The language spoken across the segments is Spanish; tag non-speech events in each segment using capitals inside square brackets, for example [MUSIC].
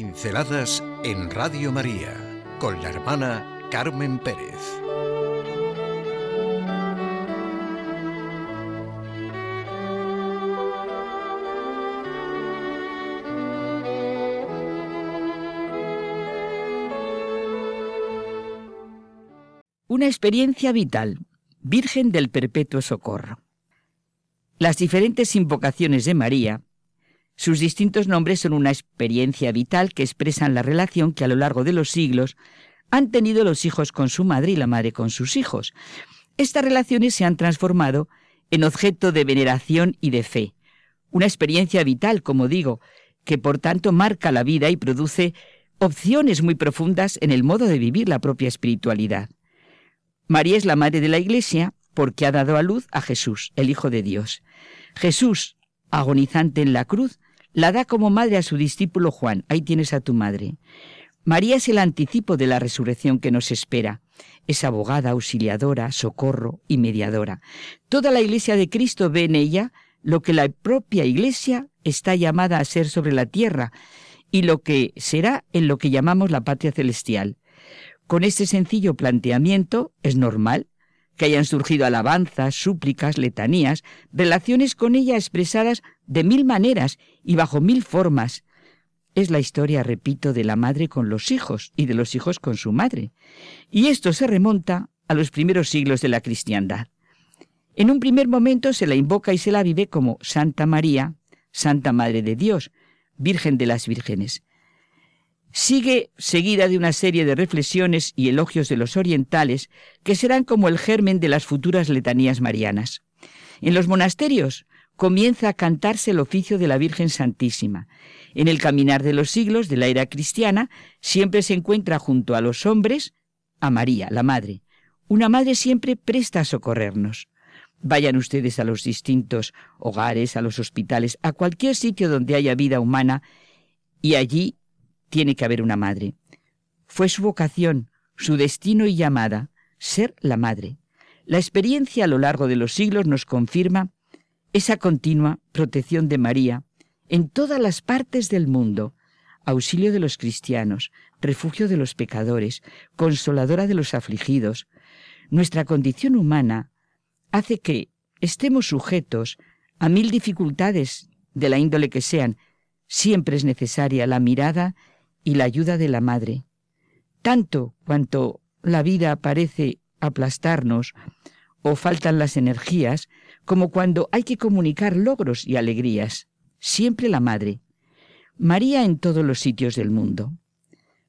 Pinceladas en Radio María con la hermana Carmen Pérez. Una experiencia vital, Virgen del Perpetuo Socorro. Las diferentes invocaciones de María sus distintos nombres son una experiencia vital que expresan la relación que a lo largo de los siglos han tenido los hijos con su madre y la madre con sus hijos. Estas relaciones se han transformado en objeto de veneración y de fe. Una experiencia vital, como digo, que por tanto marca la vida y produce opciones muy profundas en el modo de vivir la propia espiritualidad. María es la madre de la Iglesia porque ha dado a luz a Jesús, el Hijo de Dios. Jesús, agonizante en la cruz, la da como madre a su discípulo Juan. Ahí tienes a tu madre. María es el anticipo de la resurrección que nos espera. Es abogada, auxiliadora, socorro y mediadora. Toda la Iglesia de Cristo ve en ella lo que la propia Iglesia está llamada a ser sobre la tierra y lo que será en lo que llamamos la patria celestial. Con este sencillo planteamiento es normal que hayan surgido alabanzas, súplicas, letanías, relaciones con ella expresadas de mil maneras y bajo mil formas. Es la historia, repito, de la madre con los hijos y de los hijos con su madre. Y esto se remonta a los primeros siglos de la cristiandad. En un primer momento se la invoca y se la vive como Santa María, Santa Madre de Dios, Virgen de las Vírgenes sigue seguida de una serie de reflexiones y elogios de los orientales que serán como el germen de las futuras letanías marianas. En los monasterios comienza a cantarse el oficio de la Virgen Santísima. En el caminar de los siglos de la era cristiana siempre se encuentra junto a los hombres a María, la Madre. Una madre siempre presta a socorrernos. Vayan ustedes a los distintos hogares, a los hospitales, a cualquier sitio donde haya vida humana, y allí tiene que haber una madre. Fue su vocación, su destino y llamada, ser la madre. La experiencia a lo largo de los siglos nos confirma esa continua protección de María en todas las partes del mundo, auxilio de los cristianos, refugio de los pecadores, consoladora de los afligidos. Nuestra condición humana hace que estemos sujetos a mil dificultades de la índole que sean. Siempre es necesaria la mirada y la ayuda de la madre. Tanto cuanto la vida parece aplastarnos o faltan las energías, como cuando hay que comunicar logros y alegrías. Siempre la madre. María en todos los sitios del mundo.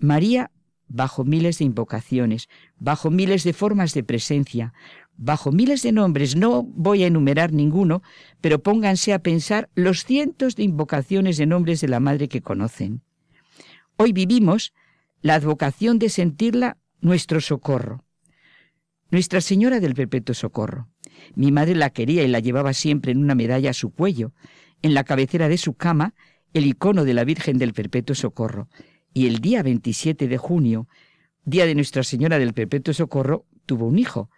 María bajo miles de invocaciones, bajo miles de formas de presencia, bajo miles de nombres. No voy a enumerar ninguno, pero pónganse a pensar los cientos de invocaciones de nombres de la Madre que conocen. Hoy vivimos la advocación de sentirla nuestro socorro. Nuestra Señora del Perpetuo Socorro. Mi madre la quería y la llevaba siempre en una medalla a su cuello, en la cabecera de su cama, el icono de la Virgen del Perpetuo Socorro. Y el día 27 de junio, día de Nuestra Señora del Perpetuo Socorro, tuvo un hijo.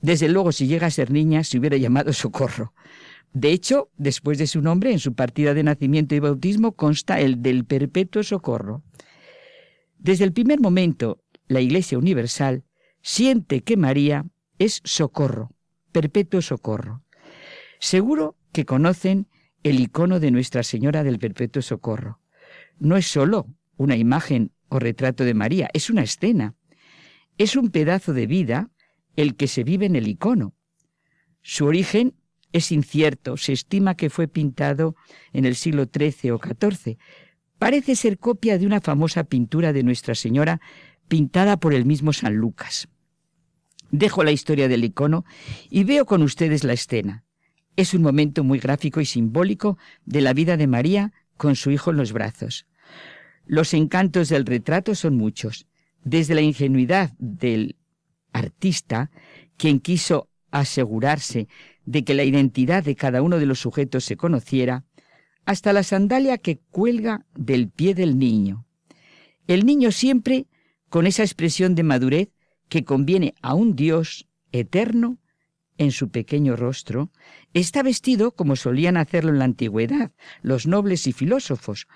Desde luego, si llega a ser niña, se hubiera llamado [LAUGHS] Socorro. De hecho, después de su nombre, en su partida de nacimiento y bautismo consta el del perpetuo socorro. Desde el primer momento, la Iglesia Universal siente que María es socorro, perpetuo socorro. Seguro que conocen el icono de Nuestra Señora del Perpetuo Socorro. No es sólo una imagen o retrato de María, es una escena. Es un pedazo de vida el que se vive en el icono. Su origen es incierto, se estima que fue pintado en el siglo XIII o XIV. Parece ser copia de una famosa pintura de Nuestra Señora pintada por el mismo San Lucas. Dejo la historia del icono y veo con ustedes la escena. Es un momento muy gráfico y simbólico de la vida de María con su hijo en los brazos. Los encantos del retrato son muchos, desde la ingenuidad del artista, quien quiso asegurarse de que la identidad de cada uno de los sujetos se conociera, hasta la sandalia que cuelga del pie del niño. El niño siempre con esa expresión de madurez que conviene a un Dios eterno en su pequeño rostro, está vestido como solían hacerlo en la antigüedad los nobles y filósofos,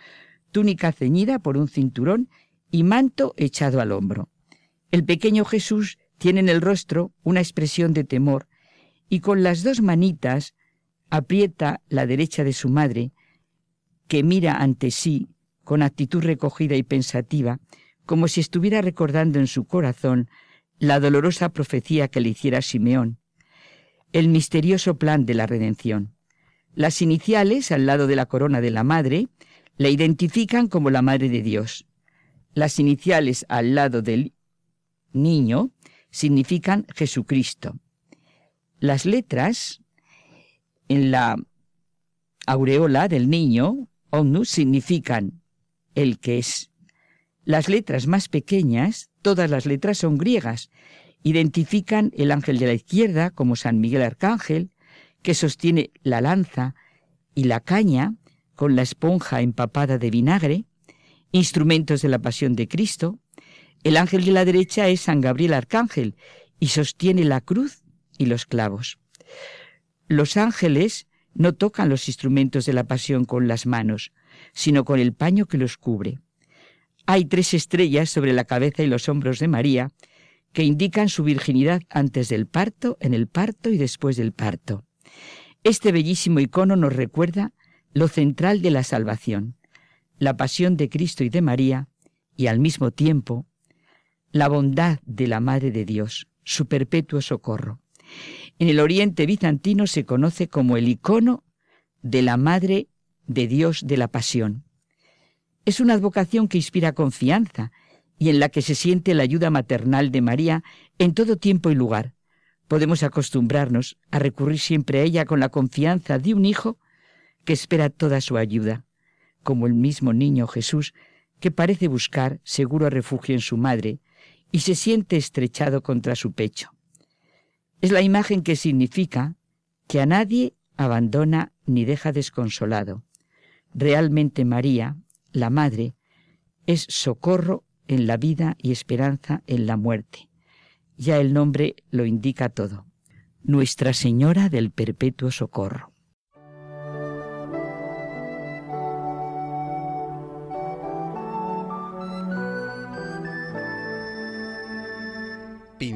túnica ceñida por un cinturón y manto echado al hombro. El pequeño Jesús tiene en el rostro una expresión de temor y con las dos manitas aprieta la derecha de su madre, que mira ante sí con actitud recogida y pensativa, como si estuviera recordando en su corazón la dolorosa profecía que le hiciera Simeón, el misterioso plan de la redención. Las iniciales, al lado de la corona de la madre, la identifican como la Madre de Dios. Las iniciales al lado del niño significan Jesucristo. Las letras en la aureola del niño, omnus, significan el que es. Las letras más pequeñas, todas las letras son griegas, identifican el ángel de la izquierda como San Miguel Arcángel, que sostiene la lanza y la caña con la esponja empapada de vinagre, instrumentos de la pasión de Cristo. El ángel de la derecha es San Gabriel Arcángel y sostiene la cruz y los clavos. Los ángeles no tocan los instrumentos de la pasión con las manos, sino con el paño que los cubre. Hay tres estrellas sobre la cabeza y los hombros de María que indican su virginidad antes del parto, en el parto y después del parto. Este bellísimo icono nos recuerda lo central de la salvación, la pasión de Cristo y de María, y al mismo tiempo la bondad de la Madre de Dios, su perpetuo socorro. En el Oriente bizantino se conoce como el icono de la Madre de Dios de la Pasión. Es una advocación que inspira confianza y en la que se siente la ayuda maternal de María en todo tiempo y lugar. Podemos acostumbrarnos a recurrir siempre a ella con la confianza de un hijo que espera toda su ayuda, como el mismo niño Jesús que parece buscar seguro refugio en su madre y se siente estrechado contra su pecho. Es la imagen que significa que a nadie abandona ni deja desconsolado. Realmente María, la Madre, es socorro en la vida y esperanza en la muerte. Ya el nombre lo indica todo. Nuestra Señora del Perpetuo Socorro.